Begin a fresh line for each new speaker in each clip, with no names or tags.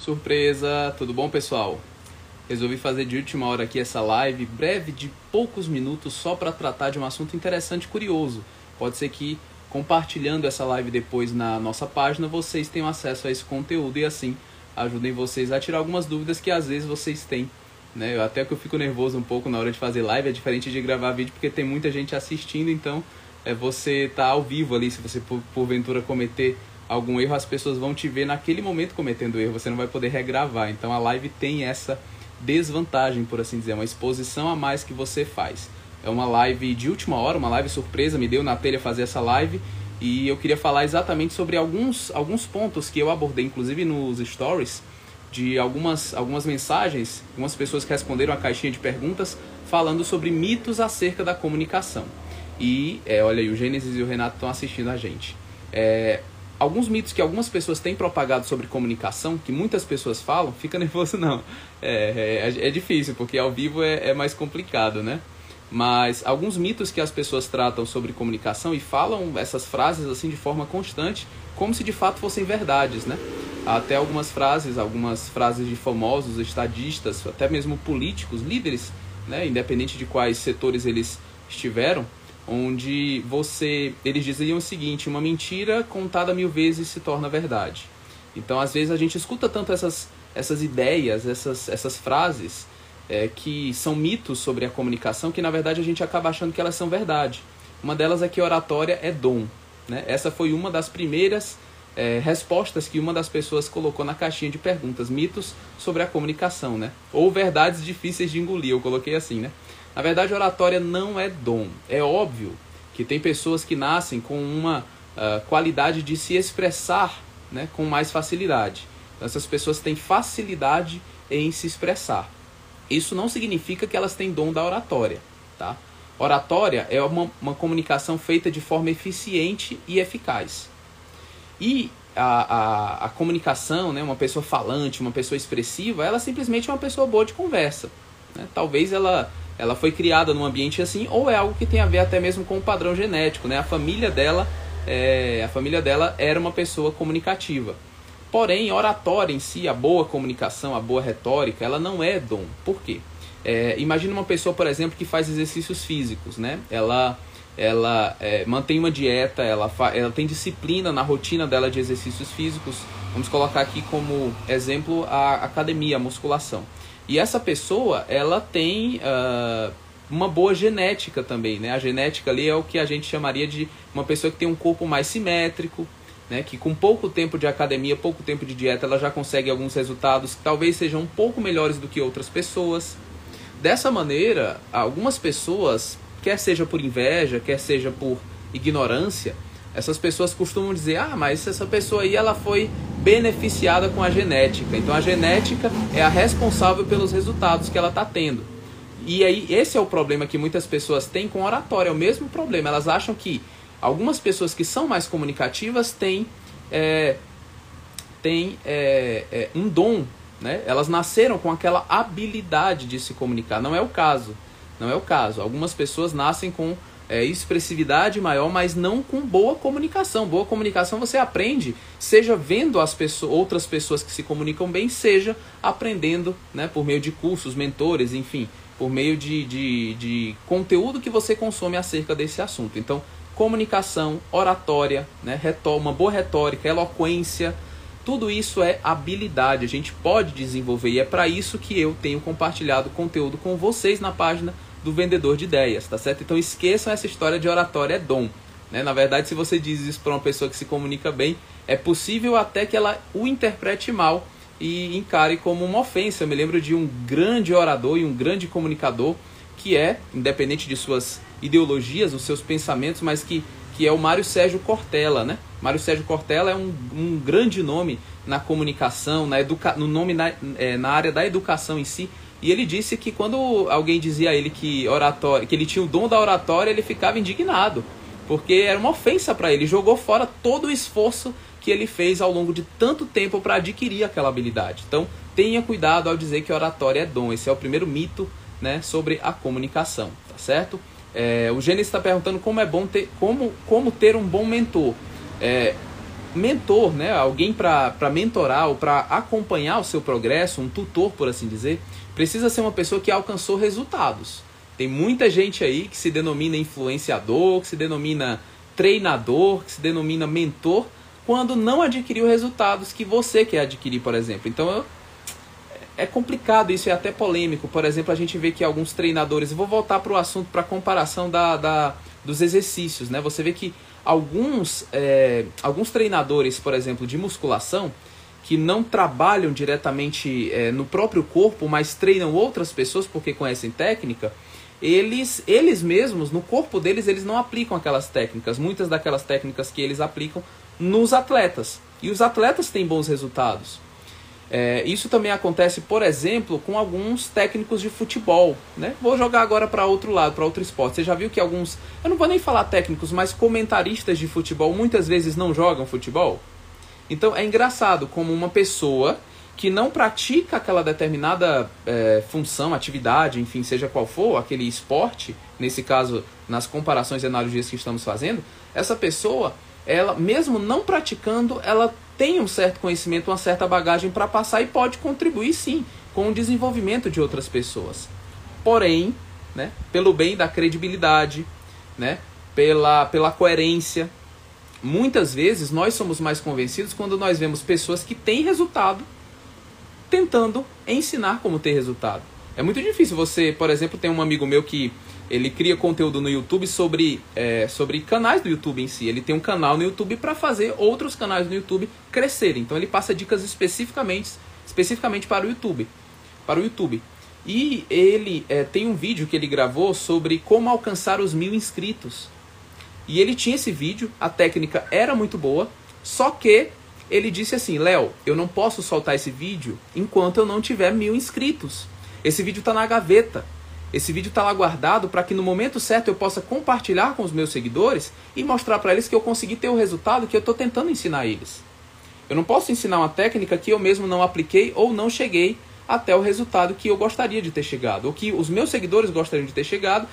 Surpresa! Tudo bom, pessoal? Resolvi fazer de última hora aqui essa live, breve de poucos minutos, só para tratar de um assunto interessante e curioso. Pode ser que compartilhando essa live depois na nossa página, vocês tenham acesso a esse conteúdo e assim ajudem vocês a tirar algumas dúvidas que às vezes vocês têm. Né? Eu, até que eu fico nervoso um pouco na hora de fazer live, é diferente de gravar vídeo porque tem muita gente assistindo, então é você tá ao vivo ali, se você por, porventura cometer algum erro, as pessoas vão te ver naquele momento cometendo erro, você não vai poder regravar. Então a live tem essa desvantagem, por assim dizer, uma exposição a mais que você faz. É uma live de última hora, uma live surpresa, me deu na telha fazer essa live e eu queria falar exatamente sobre alguns, alguns pontos que eu abordei, inclusive nos stories, de algumas, algumas mensagens, algumas pessoas que responderam a caixinha de perguntas falando sobre mitos acerca da comunicação. E, é, olha aí, o Gênesis e o Renato estão assistindo a gente. É, alguns mitos que algumas pessoas têm propagado sobre comunicação, que muitas pessoas falam, fica nervoso não. É, é, é difícil, porque ao vivo é, é, mais complicado, né? Mas alguns mitos que as pessoas tratam sobre comunicação e falam essas frases assim de forma constante, como se de fato fossem verdades, né? Até algumas frases, algumas frases de famosos estadistas, até mesmo políticos, líderes, né? Independente de quais setores eles estiveram, onde você eles diziam o seguinte uma mentira contada mil vezes se torna verdade. Então às vezes a gente escuta tanto essas essas ideias essas essas frases é, que são mitos sobre a comunicação que na verdade a gente acaba achando que elas são verdade. Uma delas é que oratória é dom né? essa foi uma das primeiras é, respostas que uma das pessoas colocou na caixinha de perguntas mitos sobre a comunicação né? Ou verdades difíceis de engolir eu coloquei assim né na verdade, oratória não é dom. É óbvio que tem pessoas que nascem com uma uh, qualidade de se expressar né, com mais facilidade. Então, essas pessoas têm facilidade em se expressar. Isso não significa que elas têm dom da oratória. Tá? Oratória é uma, uma comunicação feita de forma eficiente e eficaz. E a, a, a, comunicação, né, uma pessoa falante, uma pessoa expressiva, ela simplesmente é uma pessoa boa de conversa. Né? Talvez ela ela foi criada num ambiente assim, ou é algo que tem a ver até mesmo com o padrão genético, né? A família dela, é, a família dela era uma pessoa comunicativa. Porém, oratória em si, a boa comunicação, a boa retórica, ela não é dom. Por quê? É, imagina uma pessoa, por exemplo, que faz exercícios físicos, né? Ela, ela é, mantém uma dieta, ela, ela tem disciplina na rotina dela de exercícios físicos. Vamos colocar aqui como exemplo a academia, a musculação. E essa pessoa, ela tem uh, uma boa genética também, né? A genética ali é o que a gente chamaria de uma pessoa que tem um corpo mais simétrico, né? Que com pouco tempo de academia, pouco tempo de dieta, ela já consegue alguns resultados que talvez sejam um pouco melhores do que outras pessoas. Dessa maneira, algumas pessoas, quer seja por inveja, quer seja por ignorância, essas pessoas costumam dizer: "Ah, mas essa pessoa aí ela foi beneficiada com a genética. Então a genética é a responsável pelos resultados que ela está tendo. E aí esse é o problema que muitas pessoas têm com oratória, é o mesmo problema. Elas acham que algumas pessoas que são mais comunicativas têm, é, têm é, é, um dom, né? Elas nasceram com aquela habilidade de se comunicar. Não é o caso. Não é o caso. Algumas pessoas nascem com é, expressividade maior, mas não com boa comunicação. Boa comunicação você aprende, seja vendo as pessoas, outras pessoas que se comunicam bem, seja aprendendo né, por meio de cursos, mentores, enfim, por meio de, de, de conteúdo que você consome acerca desse assunto. Então, comunicação, oratória, né, uma boa retórica, eloquência, tudo isso é habilidade, a gente pode desenvolver e é para isso que eu tenho compartilhado conteúdo com vocês na página do vendedor de ideias, tá certo? Então esqueçam essa história de oratória é dom. Né? Na verdade, se você diz isso para uma pessoa que se comunica bem, é possível até que ela o interprete mal e encare como uma ofensa. Eu me lembro de um grande orador e um grande comunicador que é, independente de suas ideologias, os seus pensamentos, mas que, que é o Mário Sérgio Cortella, né? Mário Sérgio Cortella é um, um grande nome na comunicação, na educa no nome na, é, na área da educação em si, e ele disse que quando alguém dizia a ele que oratória, que ele tinha o dom da oratória, ele ficava indignado, porque era uma ofensa para ele, jogou fora todo o esforço que ele fez ao longo de tanto tempo para adquirir aquela habilidade. Então, tenha cuidado ao dizer que oratória é dom. Esse é o primeiro mito, né, sobre a comunicação, tá certo? É, o Gênesis está perguntando como é bom ter, como, como ter um bom mentor. É, mentor, né? alguém para mentorar ou para acompanhar o seu progresso, um tutor, por assim dizer, precisa ser uma pessoa que alcançou resultados. Tem muita gente aí que se denomina influenciador, que se denomina treinador, que se denomina mentor, quando não adquiriu resultados que você quer adquirir, por exemplo. Então é complicado isso, é até polêmico. Por exemplo, a gente vê que alguns treinadores, vou voltar para o assunto para comparação da, da, dos exercícios, né? Você vê que alguns, é, alguns treinadores, por exemplo, de musculação, que não trabalham diretamente é, no próprio corpo, mas treinam outras pessoas porque conhecem técnica, eles, eles mesmos, no corpo deles, eles não aplicam aquelas técnicas. Muitas daquelas técnicas que eles aplicam nos atletas. E os atletas têm bons resultados. É, isso também acontece, por exemplo, com alguns técnicos de futebol. Né? Vou jogar agora para outro lado, para outro esporte. Você já viu que alguns, eu não vou nem falar técnicos, mas comentaristas de futebol muitas vezes não jogam futebol? Então é engraçado como uma pessoa que não pratica aquela determinada é, função, atividade, enfim, seja qual for, aquele esporte, nesse caso, nas comparações e analogias que estamos fazendo, essa pessoa, ela, mesmo não praticando, ela tem um certo conhecimento, uma certa bagagem para passar e pode contribuir sim com o desenvolvimento de outras pessoas. Porém, né, pelo bem da credibilidade, né, pela, pela coerência, muitas vezes nós somos mais convencidos quando nós vemos pessoas que têm resultado tentando ensinar como ter resultado. É muito difícil você, por exemplo, tem um amigo meu que ele cria conteúdo no YouTube sobre, é, sobre canais do YouTube em si. Ele tem um canal no YouTube para fazer outros canais no YouTube crescerem. Então ele passa dicas especificamente, especificamente para o YouTube. Para o YouTube. E ele é, tem um vídeo que ele gravou sobre como alcançar os mil inscritos. E ele tinha esse vídeo, a técnica era muito boa, só que ele disse assim: Léo, eu não posso soltar esse vídeo enquanto eu não tiver mil inscritos. Esse vídeo está na gaveta. Esse vídeo está lá guardado para que no momento certo eu possa compartilhar com os meus seguidores e mostrar para eles que eu consegui ter o resultado que eu estou tentando ensinar eles. Eu não posso ensinar uma técnica que eu mesmo não apliquei ou não cheguei até o resultado que eu gostaria de ter chegado, ou que os meus seguidores gostariam de ter chegado.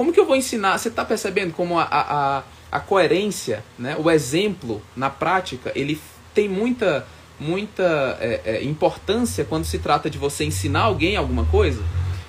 Como que eu vou ensinar? Você está percebendo como a, a, a coerência, né? o exemplo na prática, ele tem muita, muita é, é, importância quando se trata de você ensinar alguém alguma coisa.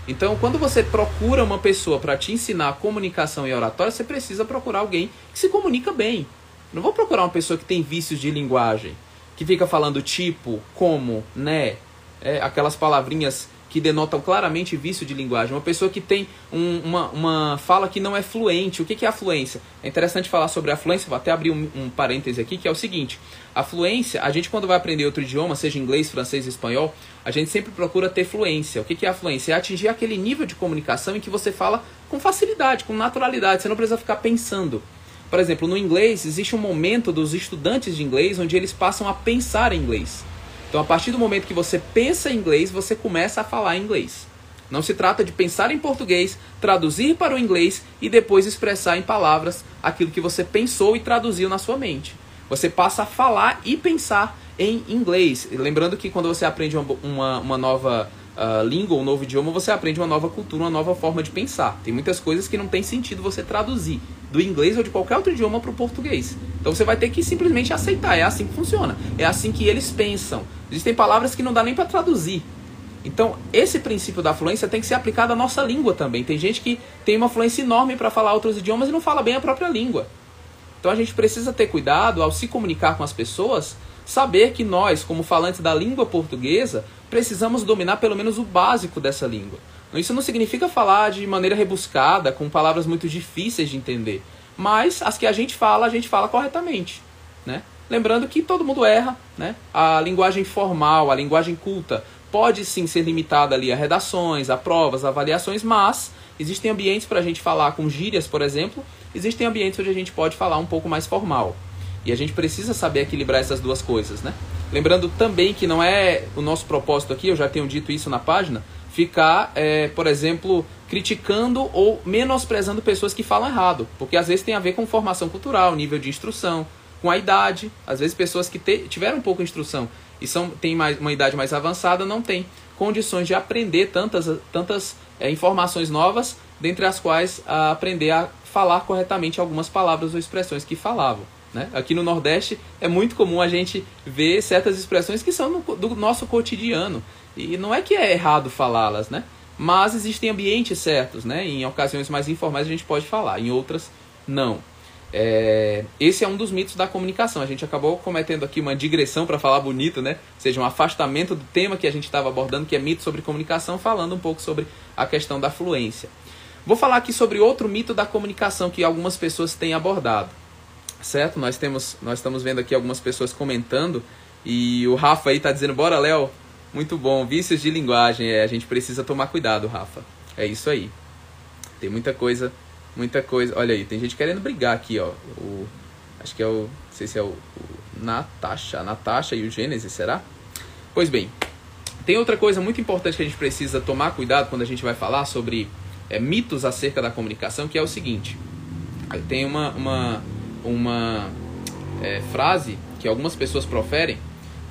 Então, quando você procura uma pessoa para te ensinar comunicação e oratória, você precisa procurar alguém que se comunica bem. Não vou procurar uma pessoa que tem vícios de linguagem, que fica falando tipo, como, né, é, aquelas palavrinhas que denotam claramente vício de linguagem. Uma pessoa que tem um, uma, uma fala que não é fluente. O que, que é a fluência? É interessante falar sobre a fluência, vou até abrir um, um parêntese aqui, que é o seguinte. A fluência, a gente quando vai aprender outro idioma, seja inglês, francês, espanhol, a gente sempre procura ter fluência. O que, que é a fluência? É atingir aquele nível de comunicação em que você fala com facilidade, com naturalidade, você não precisa ficar pensando. Por exemplo, no inglês, existe um momento dos estudantes de inglês onde eles passam a pensar em inglês. Então, a partir do momento que você pensa em inglês, você começa a falar inglês. Não se trata de pensar em português, traduzir para o inglês e depois expressar em palavras aquilo que você pensou e traduziu na sua mente. Você passa a falar e pensar em inglês. Lembrando que quando você aprende uma, uma, uma nova uh, língua, um novo idioma, você aprende uma nova cultura, uma nova forma de pensar. Tem muitas coisas que não tem sentido você traduzir do inglês ou de qualquer outro idioma para o português. Então você vai ter que simplesmente aceitar. É assim que funciona. É assim que eles pensam. Existem palavras que não dá nem para traduzir. Então, esse princípio da fluência tem que ser aplicado à nossa língua também. Tem gente que tem uma fluência enorme para falar outros idiomas e não fala bem a própria língua. Então, a gente precisa ter cuidado ao se comunicar com as pessoas, saber que nós, como falantes da língua portuguesa, precisamos dominar pelo menos o básico dessa língua. Isso não significa falar de maneira rebuscada, com palavras muito difíceis de entender, mas as que a gente fala, a gente fala corretamente, né? Lembrando que todo mundo erra, né? A linguagem formal, a linguagem culta, pode sim ser limitada ali a redações, a provas, a avaliações, mas existem ambientes para a gente falar com gírias, por exemplo, existem ambientes onde a gente pode falar um pouco mais formal. E a gente precisa saber equilibrar essas duas coisas, né? Lembrando também que não é o nosso propósito aqui, eu já tenho dito isso na página, ficar, é, por exemplo, criticando ou menosprezando pessoas que falam errado, porque às vezes tem a ver com formação cultural, nível de instrução, com a idade. Às vezes pessoas que te, tiveram um pouco instrução e são, têm mais, uma idade mais avançada não têm condições de aprender tantas, tantas é, informações novas, dentre as quais a aprender a falar corretamente algumas palavras ou expressões que falavam. Né? Aqui no Nordeste é muito comum a gente ver certas expressões que são no, do nosso cotidiano. E não é que é errado falá-las, né? Mas existem ambientes certos, né? Em ocasiões mais informais a gente pode falar, em outras não. É, esse é um dos mitos da comunicação. A gente acabou cometendo aqui uma digressão para falar bonito, né? Ou seja, um afastamento do tema que a gente estava abordando, que é mito sobre comunicação, falando um pouco sobre a questão da fluência. Vou falar aqui sobre outro mito da comunicação que algumas pessoas têm abordado. Certo? Nós temos, nós estamos vendo aqui algumas pessoas comentando e o Rafa aí está dizendo: "Bora, Léo, muito bom. Vícios de linguagem. É, a gente precisa tomar cuidado, Rafa. É isso aí. Tem muita coisa, muita coisa. Olha aí, tem gente querendo brigar aqui, ó. O, acho que é o. Não sei se é o, o Natasha. Natasha e o Gênesis, será? Pois bem, tem outra coisa muito importante que a gente precisa tomar cuidado quando a gente vai falar sobre é, mitos acerca da comunicação, que é o seguinte. Tem uma, uma, uma é, frase que algumas pessoas proferem,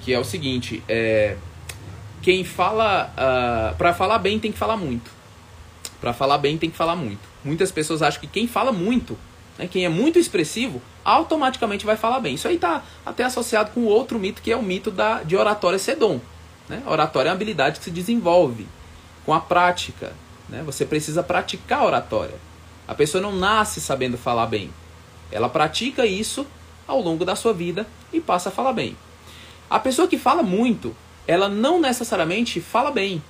que é o seguinte: é, quem fala. Uh, ah, para falar bem tem que falar muito. Para falar bem tem que falar muito. Muitas pessoas acham que quem fala muito, né, quem é muito expressivo, automaticamente vai falar bem. Isso aí está até associado com outro mito, que é o mito da, de oratória ser dom. Né? Oratória é uma habilidade que se desenvolve com a prática. Né? Você precisa praticar oratória. A pessoa não nasce sabendo falar bem. Ela pratica isso ao longo da sua vida e passa a falar bem. A pessoa que fala muito, ela não necessariamente fala bem.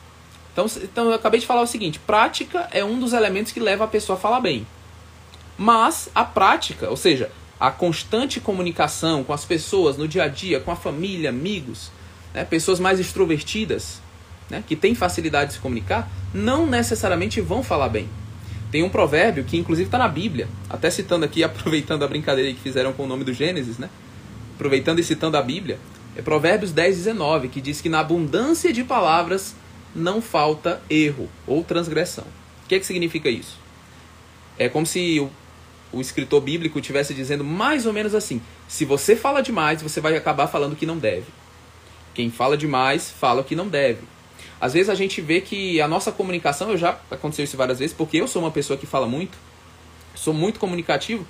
Então, então eu acabei de falar o seguinte: prática é um dos elementos que leva a pessoa a falar bem. Mas a prática, ou seja, a constante comunicação com as pessoas no dia a dia, com a família, amigos, né, pessoas mais extrovertidas, né, que têm facilidade de se comunicar, não necessariamente vão falar bem. Tem um provérbio que inclusive está na Bíblia, até citando aqui, aproveitando a brincadeira que fizeram com o nome do Gênesis, né? Aproveitando e citando a Bíblia, é Provérbios 10, 19, que diz que na abundância de palavras não falta erro ou transgressão. O que, é que significa isso? É como se o, o escritor bíblico estivesse dizendo mais ou menos assim: se você fala demais, você vai acabar falando que não deve. Quem fala demais, fala o que não deve. Às vezes a gente vê que a nossa comunicação, eu já aconteceu isso várias vezes, porque eu sou uma pessoa que fala muito, sou muito comunicativo,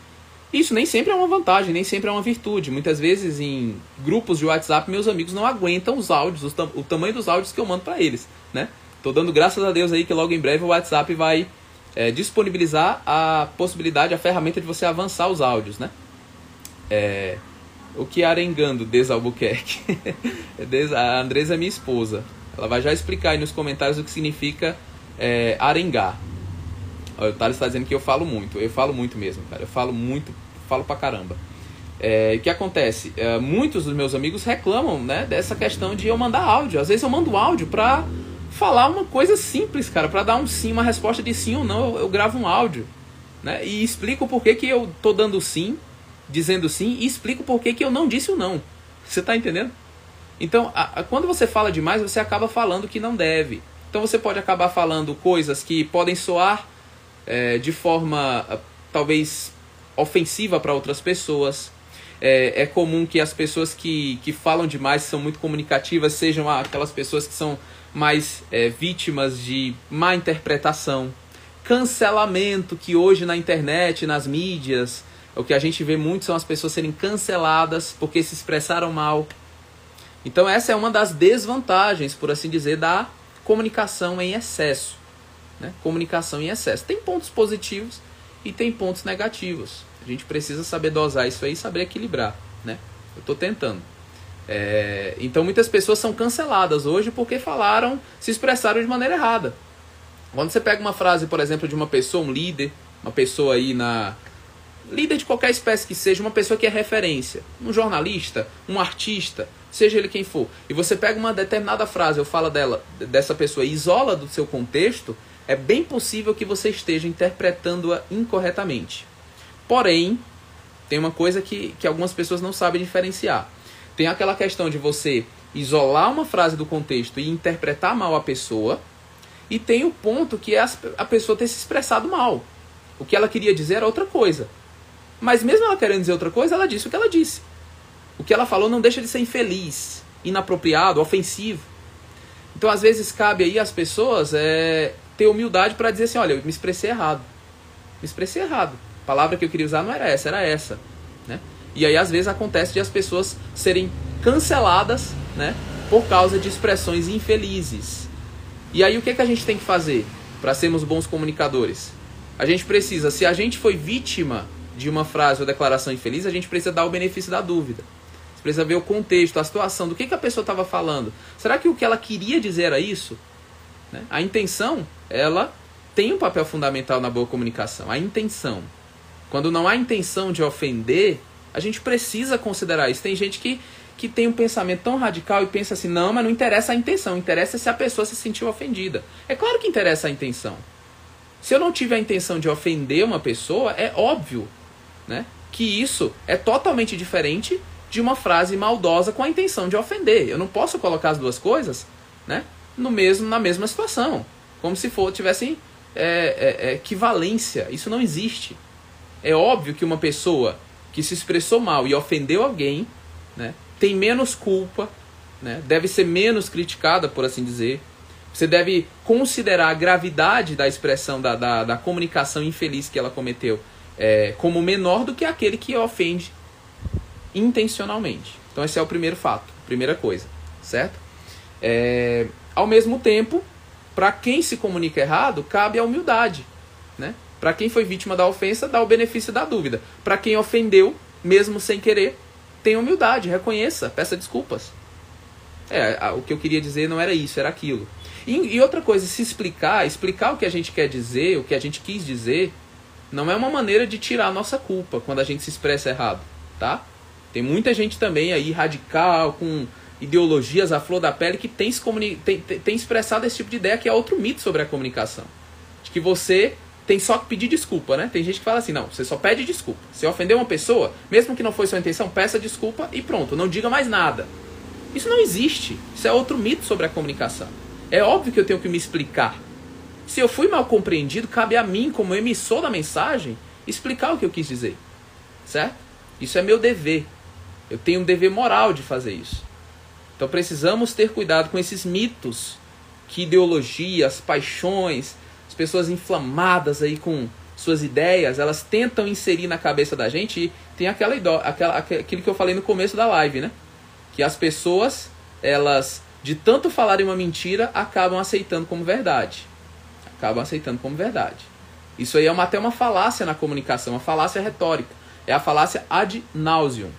isso nem sempre é uma vantagem, nem sempre é uma virtude. Muitas vezes em grupos de WhatsApp meus amigos não aguentam os áudios, o tamanho dos áudios que eu mando para eles, né? Tô dando graças a Deus aí que logo em breve o WhatsApp vai é, disponibilizar a possibilidade, a ferramenta de você avançar os áudios, né? É, o que arengando desde Albuquerque? a Andresa é minha esposa. Ela vai já explicar aí nos comentários o que significa é, arengar. O Thales está dizendo que eu falo muito. Eu falo muito mesmo, cara. Eu falo muito, falo pra caramba. É, o que acontece? É, muitos dos meus amigos reclamam né, dessa questão de eu mandar áudio. Às vezes eu mando áudio pra falar uma coisa simples, cara. Pra dar um sim, uma resposta de sim ou não. Eu, eu gravo um áudio. Né, e explico por que, que eu tô dando sim, dizendo sim, e explico por que, que eu não disse o não. Você tá entendendo? Então, a, a, quando você fala demais, você acaba falando que não deve. Então você pode acabar falando coisas que podem soar é, de forma ah, talvez ofensiva para outras pessoas. É, é, comum que as pessoas que, que falam demais, são muito comunicativas, sejam aquelas pessoas que são mais é, vítimas de má interpretação. Cancelamento, que hoje na internet, nas mídias, o que a gente vê muito são as pessoas serem canceladas porque se expressaram mal. Então, essa é uma das desvantagens, por assim dizer, da comunicação em excesso né? comunicação em excesso. Tem pontos positivos e tem pontos negativos. A gente precisa saber dosar isso aí e saber equilibrar. Né? Eu estou tentando. É, então muitas pessoas são canceladas hoje porque falaram, se expressaram de maneira errada. Quando você pega uma frase, por exemplo, de uma pessoa, um líder, uma pessoa aí na. Líder de qualquer espécie que seja, uma pessoa que é referência, um jornalista, um artista, seja ele quem for, e você pega uma determinada frase, eu falo dela, dessa pessoa, e isola do seu contexto, é bem possível que você esteja interpretando-a incorretamente. Porém, tem uma coisa que, que algumas pessoas não sabem diferenciar. Tem aquela questão de você isolar uma frase do contexto e interpretar mal a pessoa, e tem o ponto que é a pessoa ter se expressado mal. O que ela queria dizer era outra coisa. Mas mesmo ela querendo dizer outra coisa, ela disse o que ela disse. O que ela falou não deixa de ser infeliz, inapropriado, ofensivo. Então, às vezes, cabe aí às pessoas é, ter humildade para dizer assim, olha, eu me expressei errado. Me expressei errado. A palavra que eu queria usar não era essa, era essa. Né? E aí às vezes acontece de as pessoas serem canceladas, né, por causa de expressões infelizes. E aí o que, que a gente tem que fazer para sermos bons comunicadores? A gente precisa, se a gente foi vítima de uma frase ou declaração infeliz, a gente precisa dar o benefício da dúvida. Você precisa ver o contexto, a situação, do que, que a pessoa estava falando. Será que o que ela queria dizer era isso? Né? A intenção, ela tem um papel fundamental na boa comunicação. A intenção. Quando não há intenção de ofender, a gente precisa considerar isso. Tem gente que, que tem um pensamento tão radical e pensa assim: não, mas não interessa a intenção, interessa se a pessoa se sentiu ofendida. É claro que interessa a intenção. Se eu não tiver a intenção de ofender uma pessoa, é óbvio né, que isso é totalmente diferente de uma frase maldosa com a intenção de ofender. Eu não posso colocar as duas coisas né, no mesmo, na mesma situação. Como se for, tivessem é, é, é, equivalência. Isso não existe. É óbvio que uma pessoa que se expressou mal e ofendeu alguém né, tem menos culpa, né, deve ser menos criticada, por assim dizer. Você deve considerar a gravidade da expressão, da, da, da comunicação infeliz que ela cometeu é, como menor do que aquele que ofende intencionalmente. Então, esse é o primeiro fato, primeira coisa, certo? É, ao mesmo tempo, para quem se comunica errado, cabe a humildade. Né? Para quem foi vítima da ofensa, dá o benefício da dúvida. Para quem ofendeu, mesmo sem querer, tenha humildade, reconheça, peça desculpas. É, o que eu queria dizer não era isso, era aquilo. E, e, outra coisa, se explicar, explicar o que a gente quer dizer, o que a gente quis dizer, não é uma maneira de tirar a nossa culpa quando a gente se expressa errado, tá? Tem muita gente também aí radical, com ideologias à flor da pele, que tem, se comuni tem, tem expressado esse tipo de ideia, que é outro mito sobre a comunicação. De que você tem só que pedir desculpa, né? Tem gente que fala assim, não, você só pede desculpa. Se ofendeu uma pessoa, mesmo que não foi sua intenção, peça desculpa e pronto, não diga mais nada. Isso não existe. Isso é outro mito sobre a comunicação. É óbvio que eu tenho que me explicar. Se eu fui mal compreendido, cabe a mim, como emissor da mensagem, explicar o que eu quis dizer. Certo? Isso é meu dever. Eu tenho um dever moral de fazer isso. Então precisamos ter cuidado com esses mitos que ideologias, paixões, as pessoas inflamadas aí com suas ideias, elas tentam inserir na cabeça da gente e tem aquela, aquela aquilo que eu falei no começo da live, né? Que as pessoas, elas de tanto falarem uma mentira, acabam aceitando como verdade. Acabam aceitando como verdade. Isso aí é uma, até uma falácia na comunicação, uma falácia retórica. É a falácia ad nauseum.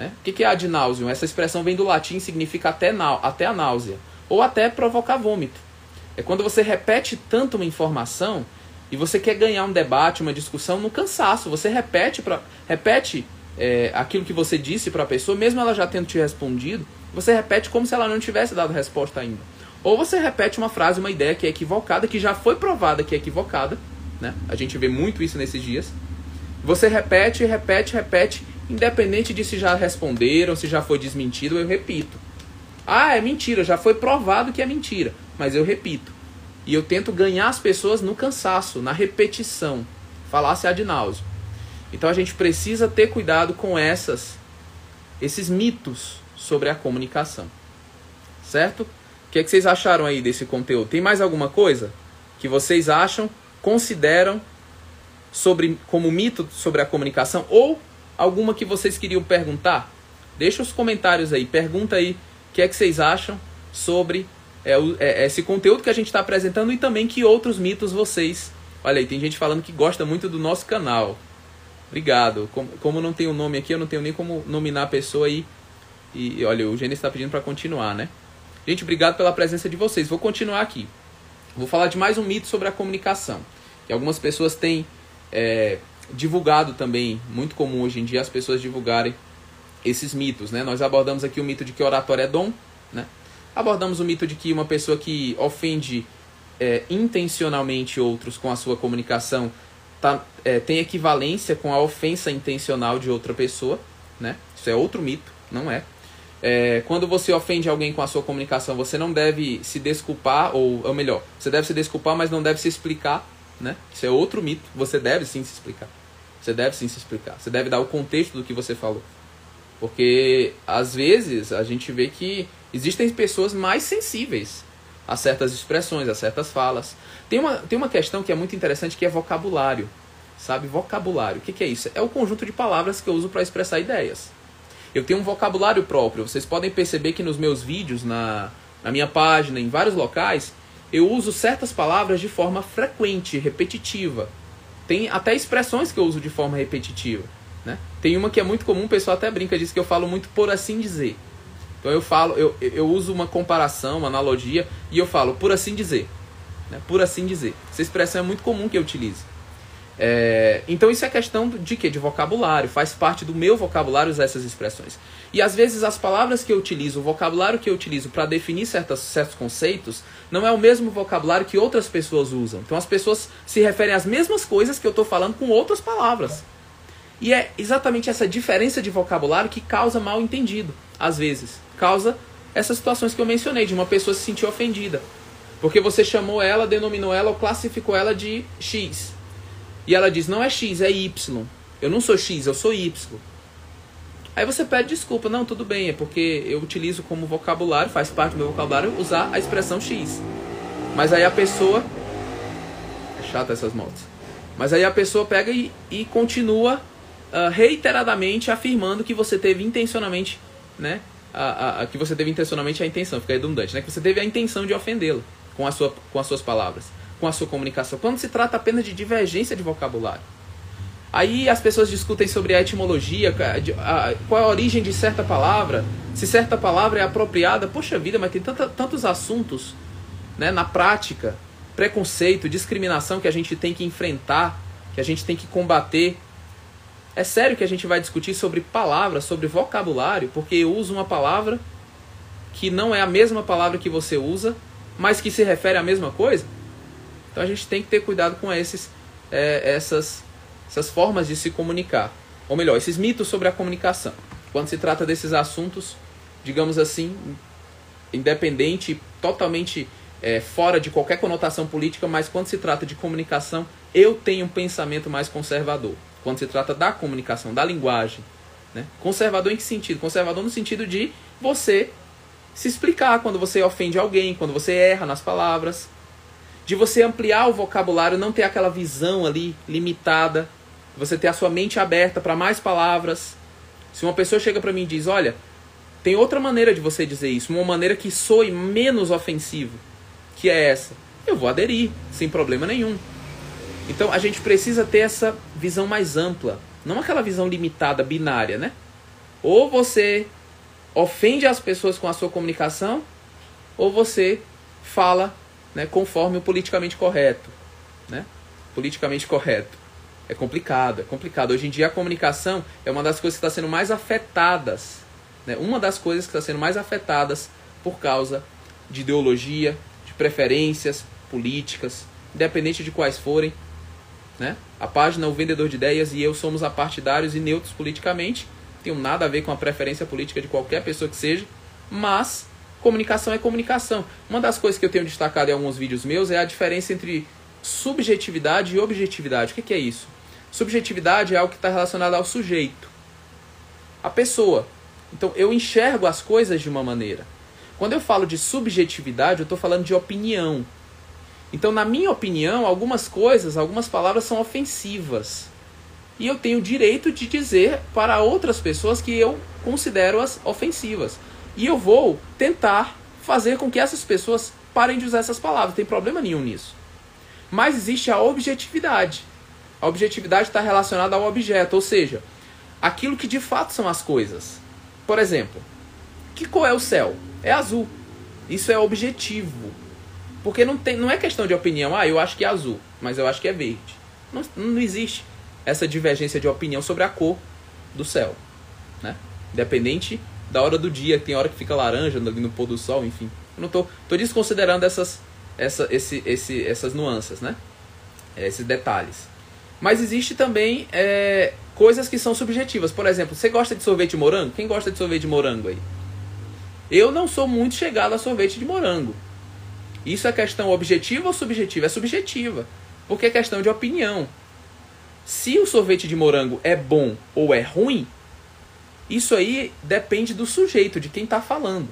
Né? O que é ad nauseum? Essa expressão vem do latim e significa até, até a náusea, ou até provocar vômito. É quando você repete tanto uma informação e você quer ganhar um debate, uma discussão no cansaço. Você repete, pra, repete é, aquilo que você disse para a pessoa, mesmo ela já tendo te respondido, você repete como se ela não tivesse dado resposta ainda. Ou você repete uma frase, uma ideia que é equivocada, que já foi provada que é equivocada. Né? A gente vê muito isso nesses dias. Você repete, repete, repete, Independente de se já responderam, se já foi desmentido, eu repito. Ah, é mentira, já foi provado que é mentira, mas eu repito. E eu tento ganhar as pessoas no cansaço, na repetição. Falar-se ad. Então a gente precisa ter cuidado com essas esses mitos sobre a comunicação. Certo? O que, é que vocês acharam aí desse conteúdo? Tem mais alguma coisa que vocês acham, consideram sobre como mito sobre a comunicação ou alguma que vocês queriam perguntar? Deixa os comentários aí, pergunta aí o que é que vocês acham sobre é, é, esse conteúdo que a gente está apresentando e também que outros mitos vocês. Olha aí, tem gente falando que gosta muito do nosso canal. Obrigado. Como, como não tem o nome aqui, eu não tenho nem como nominar a pessoa aí. E, e olha, o Gênesis está pedindo para continuar, né? Gente, obrigado pela presença de vocês. Vou continuar aqui. Vou falar de mais um mito sobre a comunicação. Que algumas pessoas têm é, divulgado também, muito comum hoje em dia as pessoas divulgarem esses mitos, né? Nós abordamos aqui o mito de que oratório é dom, né? Abordamos o mito de que uma pessoa que ofende é, intencionalmente outros com a sua comunicação tá, é, tem equivalência com a ofensa intencional de outra pessoa, né? Isso é outro mito, não é? é? Quando você ofende alguém com a sua comunicação, você não deve se desculpar, ou, ou melhor, você deve se desculpar, mas não deve se explicar, né? Isso é outro mito. Você deve sim se explicar. Você deve sim se explicar. Você deve dar o contexto do que você falou. Porque às vezes a gente vê que existem pessoas mais sensíveis a certas expressões, a certas falas. Tem uma, tem uma questão que é muito interessante que é vocabulário. sabe? Vocabulário. O que, que é isso? É o conjunto de palavras que eu uso para expressar ideias. Eu tenho um vocabulário próprio. Vocês podem perceber que nos meus vídeos, na, na minha página, em vários locais, eu uso certas palavras de forma frequente, repetitiva. Tem até expressões que eu uso de forma repetitiva. Né? Tem uma que é muito comum, o pessoal até brinca, diz que eu falo muito por assim dizer. Então eu falo, eu, eu uso uma comparação, uma analogia, e eu falo por assim dizer. Né? Por assim dizer. Essa expressão é muito comum que eu utilize. É, então isso é questão de quê? De vocabulário. Faz parte do meu vocabulário usar essas expressões. E às vezes as palavras que eu utilizo, o vocabulário que eu utilizo para definir certas, certos conceitos, não é o mesmo vocabulário que outras pessoas usam. Então as pessoas se referem às mesmas coisas que eu estou falando com outras palavras. E é exatamente essa diferença de vocabulário que causa mal entendido, às vezes. Causa essas situações que eu mencionei, de uma pessoa se sentir ofendida. Porque você chamou ela, denominou ela ou classificou ela de X. E ela diz: não é X, é Y. Eu não sou X, eu sou Y. Aí você pede desculpa. Não, tudo bem, é porque eu utilizo como vocabulário, faz parte do meu vocabulário, usar a expressão X. Mas aí a pessoa. É chata essas motos. Mas aí a pessoa pega e, e continua uh, reiteradamente afirmando que você teve intencionalmente, né? A, a, a, que você teve intencionalmente a intenção, fica redundante, né? Que você teve a intenção de ofendê-la com, a sua, com as suas palavras com a sua comunicação, quando se trata apenas de divergência de vocabulário. Aí as pessoas discutem sobre a etimologia, qual é a origem de certa palavra, se certa palavra é apropriada. Poxa vida, mas tem tanta, tantos assuntos né, na prática, preconceito, discriminação que a gente tem que enfrentar, que a gente tem que combater. É sério que a gente vai discutir sobre palavras, sobre vocabulário, porque eu uso uma palavra que não é a mesma palavra que você usa, mas que se refere à mesma coisa? Então a gente tem que ter cuidado com esses, é, essas, essas formas de se comunicar. Ou melhor, esses mitos sobre a comunicação. Quando se trata desses assuntos, digamos assim, independente, totalmente é, fora de qualquer conotação política, mas quando se trata de comunicação, eu tenho um pensamento mais conservador. Quando se trata da comunicação, da linguagem. Né? Conservador em que sentido? Conservador no sentido de você se explicar quando você ofende alguém, quando você erra nas palavras, de você ampliar o vocabulário, não ter aquela visão ali limitada, você ter a sua mente aberta para mais palavras. Se uma pessoa chega para mim e diz: "Olha, tem outra maneira de você dizer isso, uma maneira que soe menos ofensivo, que é essa". Eu vou aderir, sem problema nenhum. Então a gente precisa ter essa visão mais ampla, não aquela visão limitada, binária, né? Ou você ofende as pessoas com a sua comunicação, ou você fala né, conforme o politicamente correto. Né? Politicamente correto. É complicado, é complicado. Hoje em dia a comunicação é uma das coisas que está sendo mais afetadas. Né? Uma das coisas que está sendo mais afetadas por causa de ideologia, de preferências políticas, independente de quais forem. Né? A página O Vendedor de Ideias e eu somos apartidários e neutros politicamente. Não tem nada a ver com a preferência política de qualquer pessoa que seja, mas Comunicação é comunicação. Uma das coisas que eu tenho destacado em alguns vídeos meus é a diferença entre subjetividade e objetividade. O que, é isso? Subjetividade é algo que está relacionado ao sujeito, a pessoa. Então eu enxergo as coisas de uma maneira. Quando eu falo de subjetividade, eu estou falando de opinião. Então, na minha opinião, algumas coisas, algumas palavras são ofensivas. E eu tenho o direito de dizer para outras pessoas que eu considero as ofensivas. E eu vou tentar fazer com que essas pessoas parem de usar essas palavras. Não tem problema nenhum nisso. Mas existe a objetividade. A objetividade está relacionada ao objeto, ou seja, aquilo que de fato são as coisas. Por exemplo, que cor é o céu? É azul. Isso é objetivo. Porque não, tem, não é questão de opinião, ah, eu acho que é azul, mas eu acho que é verde. Não, não existe essa divergência de opinião sobre a cor do céu. Né? Independente da hora do dia, tem hora que fica laranja no, no pôr do sol, enfim. Eu não tô, tô desconsiderando essas, essa, esse, esse, essas nuances, né? É, esses detalhes. Mas existe também é, coisas que são subjetivas. Por exemplo, você gosta de sorvete de morango? Quem gosta de sorvete de morango aí? Eu não sou muito chegado a sorvete de morango. Isso é questão objetiva ou subjetiva? É subjetiva. Porque é questão de opinião. Se o sorvete de morango é bom ou é ruim, isso aí depende do sujeito, de quem está falando.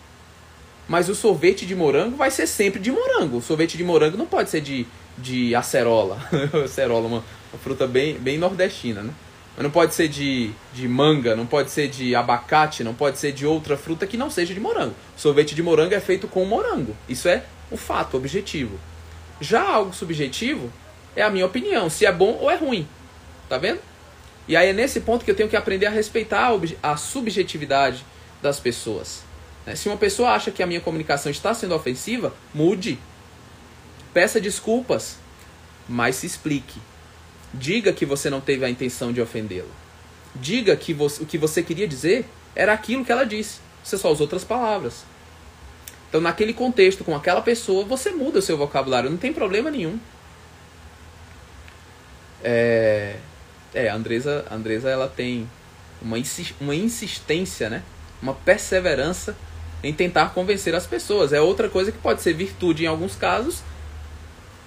Mas o sorvete de morango vai ser sempre de morango. O sorvete de morango não pode ser de, de acerola. acerola, uma, uma fruta bem, bem nordestina, né? Mas não pode ser de, de manga, não pode ser de abacate, não pode ser de outra fruta que não seja de morango. Sorvete de morango é feito com morango. Isso é um fato objetivo. Já algo subjetivo é a minha opinião, se é bom ou é ruim. Tá vendo? E aí é nesse ponto que eu tenho que aprender a respeitar a, a subjetividade das pessoas. Né? Se uma pessoa acha que a minha comunicação está sendo ofensiva, mude. Peça desculpas, mas se explique. Diga que você não teve a intenção de ofendê-la. Diga que o que você queria dizer era aquilo que ela disse. Você só usou outras palavras. Então, naquele contexto, com aquela pessoa, você muda o seu vocabulário, não tem problema nenhum. É, é a Andresa, a Andresa ela tem uma, uma insistência, né? uma perseverança em tentar convencer as pessoas. É outra coisa que pode ser virtude em alguns casos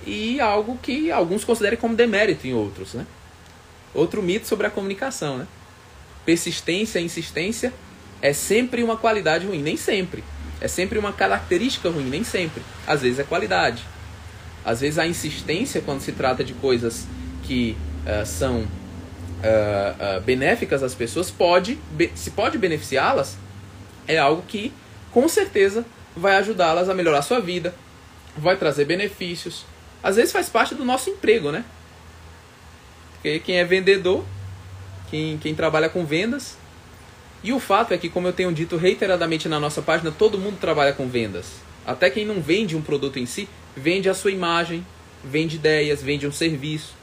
e algo que alguns considerem como demérito em outros, né? Outro mito sobre a comunicação, né? Persistência, insistência é sempre uma qualidade ruim, nem sempre. É sempre uma característica ruim, nem sempre. Às vezes é qualidade. Às vezes a insistência, quando se trata de coisas que uh, são uh, uh, benéficas às pessoas, pode, se pode beneficiá-las, é algo que com certeza vai ajudá-las a melhorar a sua vida, vai trazer benefícios, às vezes faz parte do nosso emprego, né? Porque quem é vendedor, quem, quem trabalha com vendas. E o fato é que, como eu tenho dito reiteradamente na nossa página, todo mundo trabalha com vendas. Até quem não vende um produto em si, vende a sua imagem, vende ideias, vende um serviço.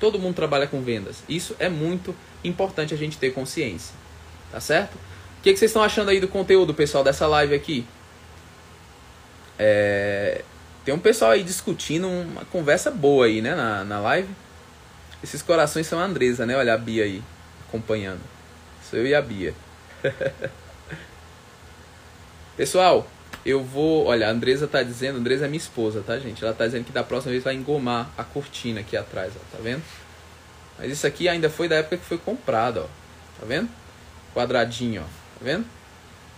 Todo mundo trabalha com vendas. Isso é muito importante a gente ter consciência. Tá certo? O que, que vocês estão achando aí do conteúdo, pessoal, dessa live aqui? É, tem um pessoal aí discutindo uma conversa boa aí, né, na, na live. Esses corações são a Andresa, né? Olha a Bia aí, acompanhando. Sou eu e a Bia. Pessoal, eu vou. Olha, a Andresa tá dizendo. A Andresa é minha esposa, tá, gente? Ela tá dizendo que da próxima vez vai engomar a cortina aqui atrás, ó. Tá vendo? Mas isso aqui ainda foi da época que foi comprado, ó. Tá vendo? Quadradinho, ó. Tá vendo?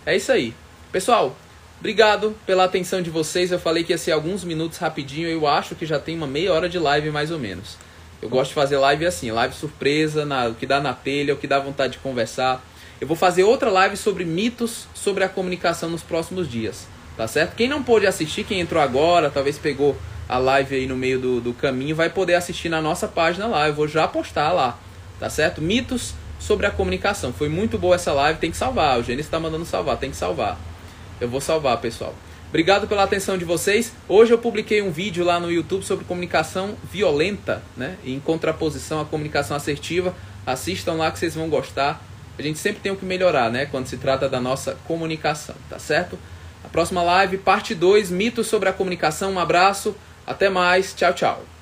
É isso aí. Pessoal, Obrigado pela atenção de vocês. Eu falei que ia ser alguns minutos rapidinho. Eu acho que já tem uma meia hora de live mais ou menos. Eu gosto de fazer live assim, live surpresa, na, o que dá na telha, o que dá vontade de conversar. Eu vou fazer outra live sobre mitos sobre a comunicação nos próximos dias. Tá certo? Quem não pôde assistir, quem entrou agora, talvez pegou a live aí no meio do, do caminho, vai poder assistir na nossa página lá. Eu vou já postar lá. Tá certo? Mitos sobre a comunicação. Foi muito boa essa live, tem que salvar. O Gênesis está mandando salvar, tem que salvar. Eu vou salvar, pessoal. Obrigado pela atenção de vocês. Hoje eu publiquei um vídeo lá no YouTube sobre comunicação violenta, né? Em contraposição à comunicação assertiva. Assistam lá que vocês vão gostar. A gente sempre tem o que melhorar, né? Quando se trata da nossa comunicação, tá certo? A próxima live, parte 2, mitos sobre a comunicação. Um abraço, até mais, tchau, tchau.